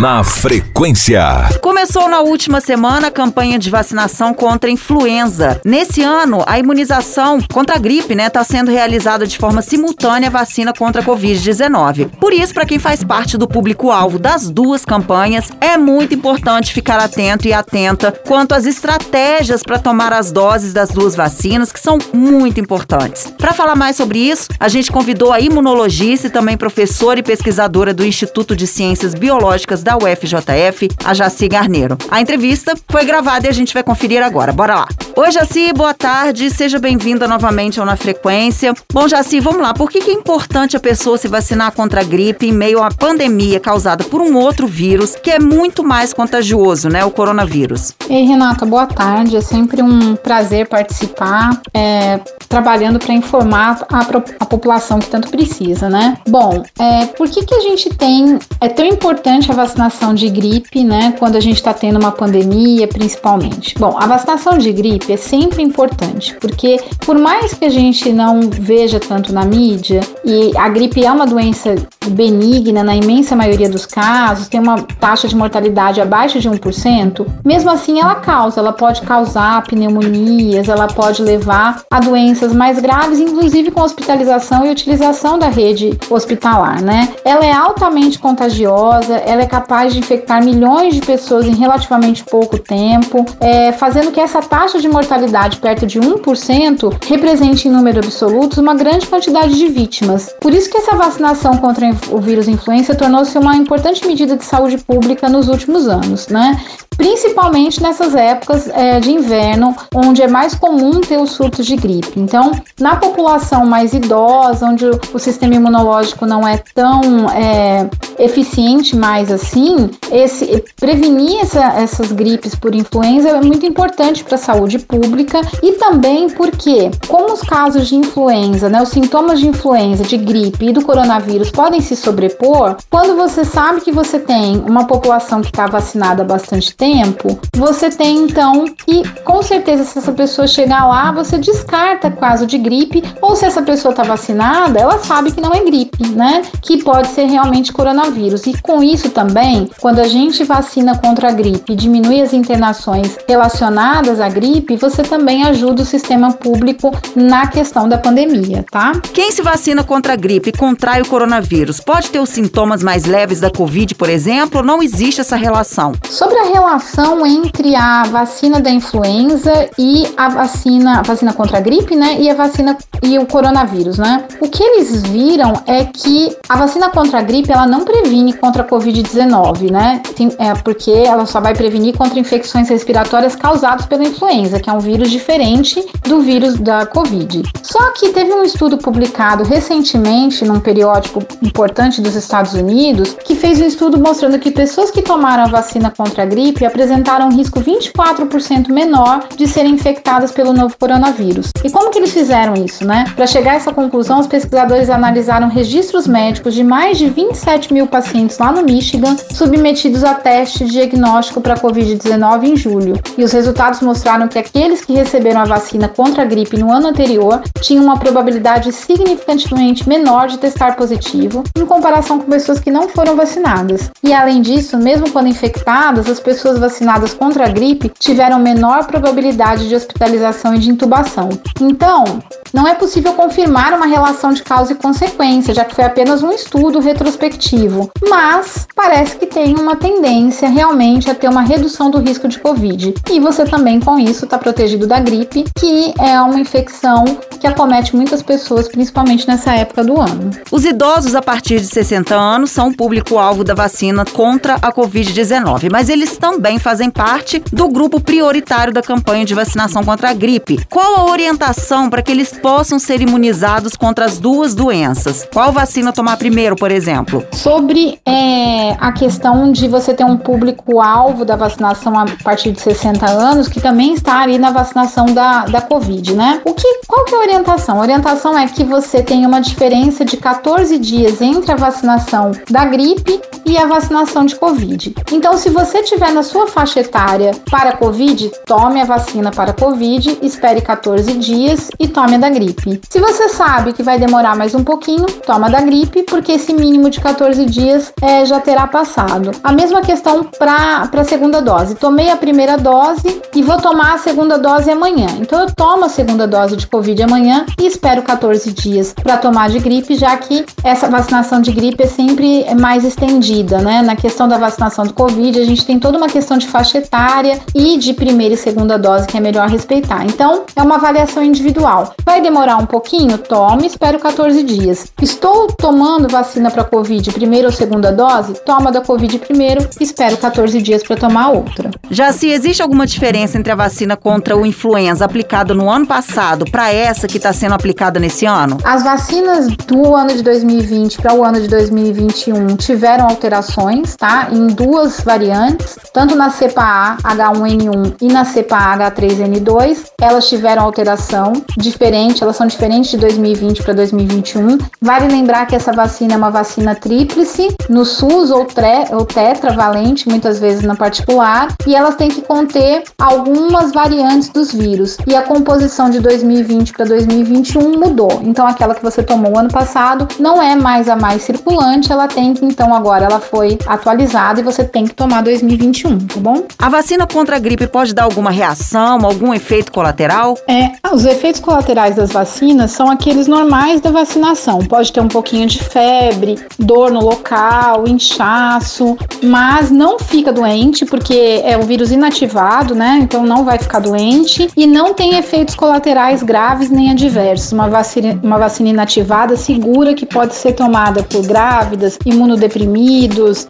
Na frequência. Começou na última semana a campanha de vacinação contra a influenza. Nesse ano, a imunização contra a gripe, né, está sendo realizada de forma simultânea a vacina contra a Covid-19. Por isso, para quem faz parte do público-alvo das duas campanhas, é muito importante ficar atento e atenta quanto às estratégias para tomar as doses das duas vacinas, que são muito importantes. Para falar mais sobre isso, a gente convidou a imunologista e também professora e pesquisadora do Instituto de Ciências Biológicas da UFJF, a Jaci Garneiro. A entrevista foi gravada e a gente vai conferir agora. Bora lá. Oi, Jaci, boa tarde. Seja bem-vinda novamente ao Na Frequência. Bom, Jaci, vamos lá. Por que é importante a pessoa se vacinar contra a gripe em meio à pandemia causada por um outro vírus que é muito mais contagioso, né? O coronavírus. Ei, Renata, boa tarde. É sempre um prazer participar, é, trabalhando para informar a, a, população que tanto precisa, né? Bom, é, por que, que a gente tem. É tão importante a vacinação de gripe, né? Quando a gente está tendo uma pandemia, principalmente. Bom, a vacinação de gripe é sempre importante, porque por mais que a gente não veja tanto na mídia, e a gripe é uma doença benigna na imensa maioria dos casos, tem uma taxa de mortalidade abaixo de 1%, mesmo assim ela causa, ela pode causar pneumonias, ela pode levar a doenças mais graves, inclusive com hospitalização e utilização da rede hospitalar, né? Ela é altamente contagiosa, ela é capaz de infectar milhões de pessoas em relativamente pouco tempo, é, fazendo que essa taxa de mortalidade perto de 1% represente em número absoluto uma grande quantidade de vítimas. Por isso que essa vacinação contra o vírus influenza tornou-se uma importante medida de saúde pública nos últimos anos, né? Principalmente nessas épocas é, de inverno, onde é mais comum ter os surtos de gripe. Então, na população mais idosa, onde o sistema imunológico não é tão é, eficiente mais assim, esse, prevenir essa, essas gripes por influenza é muito importante para a saúde pública e também porque, como os casos de influenza, né, os sintomas de influenza, de gripe e do coronavírus podem se sobrepor, quando você sabe que você tem uma população que está vacinada há bastante tempo, tempo, você tem então que, com certeza, se essa pessoa chegar lá, você descarta caso de gripe, ou se essa pessoa está vacinada, ela sabe que não é gripe, né? Que pode ser realmente coronavírus. E com isso também, quando a gente vacina contra a gripe e diminui as internações relacionadas à gripe, você também ajuda o sistema público na questão da pandemia, tá? Quem se vacina contra a gripe e contrai o coronavírus pode ter os sintomas mais leves da Covid, por exemplo, ou não existe essa relação? Sobre a relação relação entre a vacina da influenza e a vacina, a vacina contra a gripe, né? E a vacina e o coronavírus, né? O que eles viram é que a vacina contra a gripe ela não previne contra a Covid-19, né? É porque ela só vai prevenir contra infecções respiratórias causadas pela influenza, que é um vírus diferente do vírus da Covid. Só que teve um estudo publicado recentemente num periódico importante dos Estados Unidos que fez um estudo mostrando que pessoas que tomaram a vacina contra a gripe apresentaram um risco 24% menor de serem infectadas pelo novo coronavírus. E como que eles fizeram isso, né? Para chegar a essa conclusão, os pesquisadores analisaram registros médicos de mais de 27 mil pacientes lá no Michigan, submetidos a teste de diagnóstico para Covid-19 em julho. E os resultados mostraram que aqueles que receberam a vacina contra a gripe no ano anterior tinham uma probabilidade significantemente menor de testar positivo, em comparação com pessoas que não foram vacinadas. E além disso, mesmo quando infectadas, as pessoas vacinadas contra a gripe tiveram menor probabilidade de hospitalização e de intubação. Então, não é possível confirmar uma relação de causa e consequência, já que foi apenas um estudo retrospectivo, mas parece que tem uma tendência realmente a ter uma redução do risco de Covid. E você também, com isso, está protegido da gripe, que é uma infecção que acomete muitas pessoas, principalmente nessa época do ano. Os idosos a partir de 60 anos são o público-alvo da vacina contra a Covid-19, mas eles também fazem parte do grupo prioritário da campanha de vacinação contra a gripe. Qual a orientação para que eles possam ser imunizados contra as duas doenças? Qual vacina tomar primeiro, por exemplo? Sobre é, a questão de você ter um público-alvo da vacinação a partir de 60 anos, que também está ali na vacinação da, da Covid, né? O que, qual que é a orientação? A orientação é que você tem uma diferença de 14 dias entre a vacinação da gripe e a vacinação de Covid. Então, se você tiver na sua faixa etária para Covid, tome a vacina para Covid, espere 14 dias e tome a da gripe. Se você sabe que vai demorar mais um pouquinho, toma da gripe, porque esse mínimo de 14 dias é, já terá passado. A mesma questão para a segunda dose. Tomei a primeira dose e vou tomar a segunda dose amanhã. Então, eu tomo a segunda dose de Covid amanhã e espero 14 dias para tomar de gripe, já que essa vacinação de gripe é sempre mais estendida, né? Na questão da vacinação do Covid, a gente tem toda uma questão de faixa etária e de primeira e segunda dose que é melhor respeitar. Então, é uma avaliação individual. Vai demorar um pouquinho? Tome, espero 14 dias. Estou tomando vacina para Covid, primeira ou segunda dose? Toma da Covid primeiro, espero 14 dias para tomar outra. Já se existe alguma diferença entre a vacina contra o influenza aplicada no ano passado para essa que está sendo aplicada nesse ano? As vacinas do ano de 2020 para o ano de 2021 tiveram alterações, tá? Em duas variantes, tanto na cepa A H1N1 e na cepa A H3N2, elas tiveram alteração diferente, elas são diferentes de 2020 para 2021. Vale lembrar que essa vacina é uma vacina tríplice, no SUS ou, tre, ou tetravalente, muitas vezes na particular, e elas têm que conter algumas variantes dos vírus. E a composição de 2020 para 2021 mudou. Então aquela que você tomou ano passado não é mais a mais circulante, ela tem que então agora ela foi atualizada e você tem que tomar 2021, tá bom? A vacina contra a gripe pode dar alguma reação, algum efeito colateral? É, os efeitos colaterais das vacinas são aqueles normais da vacinação. Pode ter um pouquinho de febre, dor no local, inchaço, mas não fica doente porque é o vírus inativado, né? Então não vai ficar doente e não tem efeitos colaterais graves nem adversos. Uma vacina, uma vacina inativada segura que pode ser tomada por grávidas, imunodeprimidos,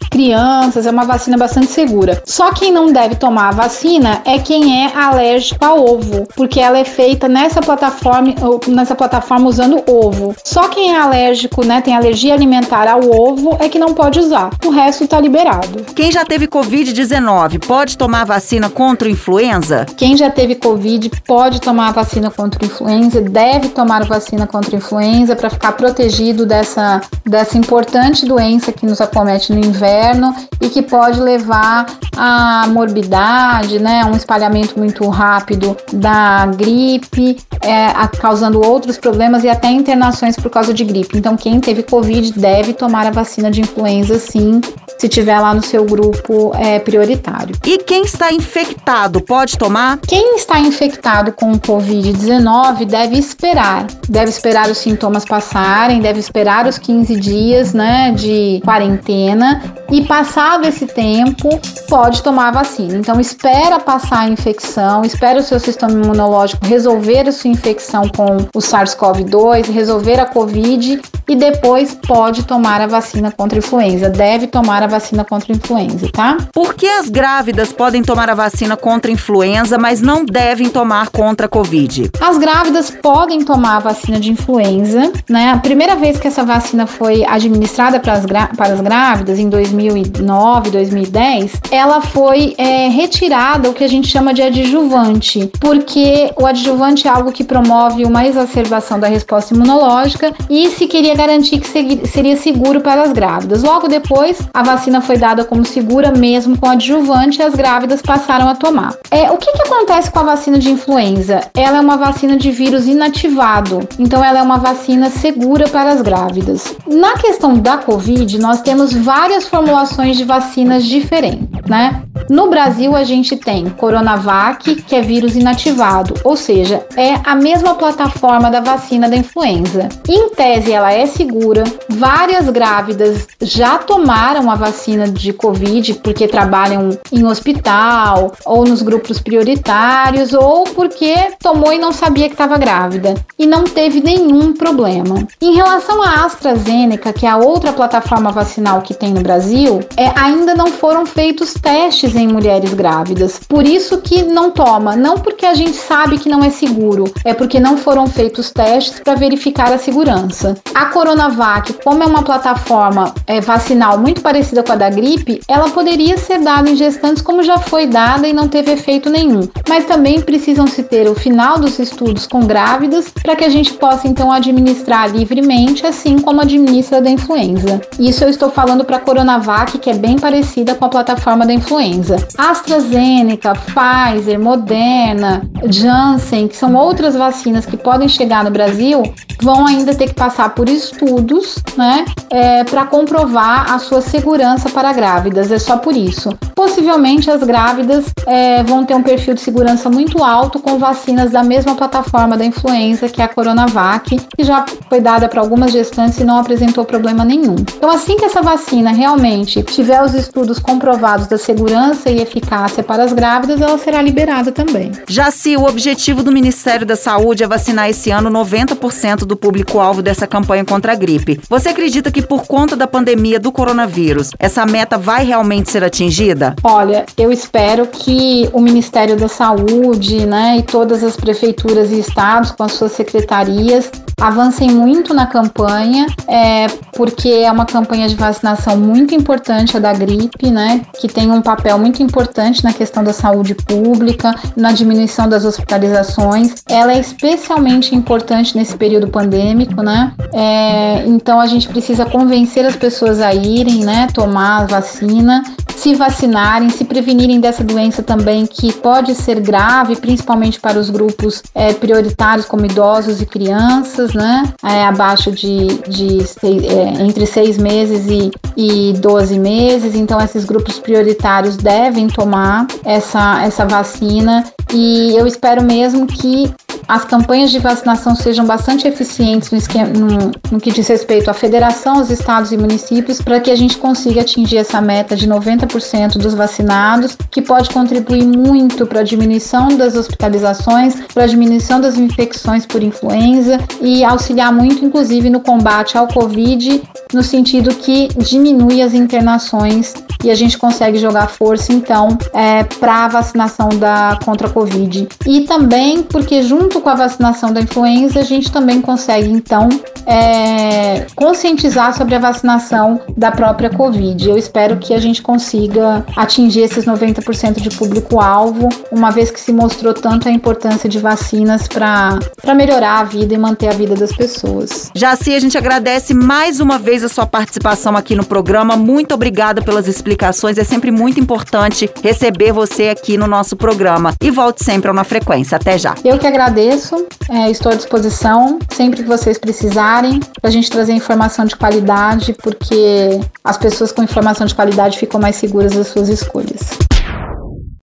crianças, é uma vacina bastante segura. Só quem não deve tomar a vacina é quem é alérgico a ovo, porque ela é feita nessa plataforma, nessa plataforma usando ovo. Só quem é alérgico, né, tem alergia alimentar ao ovo é que não pode usar. O resto está liberado. Quem já teve COVID-19 pode tomar vacina contra o influenza? Quem já teve COVID pode tomar vacina contra o influenza, deve tomar vacina contra influenza para ficar protegido dessa, dessa importante doença que nos acomete no inverno e que pode levar a morbidade, né, um espalhamento muito rápido da gripe, é, a, causando outros problemas e até internações por causa de gripe. Então, quem teve Covid deve tomar a vacina de influenza, sim, se tiver lá no seu grupo é, prioritário. E quem está infectado pode tomar? Quem está infectado com Covid-19 deve esperar, deve esperar os sintomas passarem, deve esperar os 15 dias, né, de quarentena e passado esse tempo pode tomar a vacina. Então espera passar a infecção, espera o seu sistema imunológico resolver a sua infecção com o SARS-CoV-2, resolver a COVID e depois pode tomar a vacina contra a influenza. Deve tomar a vacina contra a influenza, tá? Por que as grávidas podem tomar a vacina contra a influenza, mas não devem tomar contra a Covid? As grávidas podem tomar a vacina de influenza, né? A primeira vez que essa vacina foi administrada para as, para as grávidas, em 2009, 2010, ela foi é, retirada o que a gente chama de adjuvante, porque o adjuvante é algo que promove uma exacerbação da resposta imunológica e se queria garantir que seria seguro para as grávidas. Logo depois, a vacina foi dada como segura mesmo com adjuvante e as grávidas passaram a tomar. É, o que, que acontece com a vacina de influenza? Ela é uma vacina de vírus inativado, então ela é uma vacina segura para as grávidas. Na questão da Covid, nós temos várias formulações de vacinas diferentes, né? No Brasil, a gente tem Coronavac, que é vírus inativado, ou seja, é a mesma plataforma da vacina da influenza. Em tese, ela é segura. Várias grávidas já tomaram a vacina de Covid porque trabalham em hospital ou nos grupos prioritários ou porque tomou e não sabia que estava grávida e não teve nenhum problema. Em relação à AstraZeneca, que é a outra plataforma vacinal que tem no Brasil, é, ainda não foram feitos testes em mulheres grávidas. Por isso que não toma, não porque a gente sabe que não é seguro, é porque não foram feitos testes para verificar a segurança. A Coronavac, como é uma plataforma é, vacinal muito parecida com a da gripe, ela poderia ser dada em gestantes como já foi dada e não teve efeito nenhum. Mas também precisam se ter o final dos estudos com grávidas para que a gente possa então administrar livremente, assim como administra da influenza. Isso eu estou falando para a Coronavac, que é bem parecida com a plataforma da influenza. AstraZeneca, Pfizer, Moderna, Janssen, que são outras vacinas que podem chegar no Brasil, vão ainda ter que passar por estudos, né, é, para comprovar a sua segurança para grávidas. É só por isso. Possivelmente as grávidas é, vão ter um perfil de segurança muito alto com vacinas da mesma plataforma da influenza, que é a Coronavac, que já foi dada para algumas gestantes e não apresentou problema nenhum. Então, assim que essa vacina realmente tiver os estudos comprovados da segurança e eficácia para as grávidas, ela será liberada também. Já se o objetivo do Ministério da Saúde é vacinar esse ano 90% do público-alvo dessa campanha contra a gripe, você acredita que por conta da pandemia do coronavírus, essa meta vai realmente ser atingida? Olha, eu espero que o Ministério da Saúde, né, e todas as prefeituras e estados com as suas secretarias avancem muito na campanha, é, porque é uma campanha de vacinação muito importante a da gripe, né, que tem um papel muito importante na questão da saúde pública, na diminuição das hospitalizações. Ela é especialmente importante nesse período pandêmico, né? É, então a gente precisa convencer as pessoas a irem, né, tomar a vacina se vacinarem, se prevenirem dessa doença também que pode ser grave, principalmente para os grupos é, prioritários como idosos e crianças, né? É, abaixo de, de seis, é, entre seis meses e, e 12 meses. Então, esses grupos prioritários devem tomar essa, essa vacina e eu espero mesmo que as campanhas de vacinação sejam bastante eficientes no, esquema, no, no, que diz respeito à federação, aos estados e municípios, para que a gente consiga atingir essa meta de 90% dos vacinados, que pode contribuir muito para a diminuição das hospitalizações, para a diminuição das infecções por influenza e auxiliar muito, inclusive, no combate ao Covid, no sentido que diminui as internações e a gente consegue jogar força, então, é, para a vacinação da, contra a Covid. E também porque, junto com a vacinação da influenza, a gente também consegue, então, é, conscientizar sobre a vacinação da própria Covid. Eu espero que a gente consiga atingir esses 90% de público-alvo, uma vez que se mostrou tanto a importância de vacinas para melhorar a vida e manter a vida das pessoas. Jaci, a gente agradece mais uma vez a sua participação aqui no programa. Muito obrigada pelas explicações. É sempre muito importante receber você aqui no nosso programa. E volte sempre a uma frequência. Até já. Eu que agradeço agradeço, é, estou à disposição sempre que vocês precisarem para a gente trazer informação de qualidade, porque as pessoas com informação de qualidade ficam mais seguras das suas escolhas.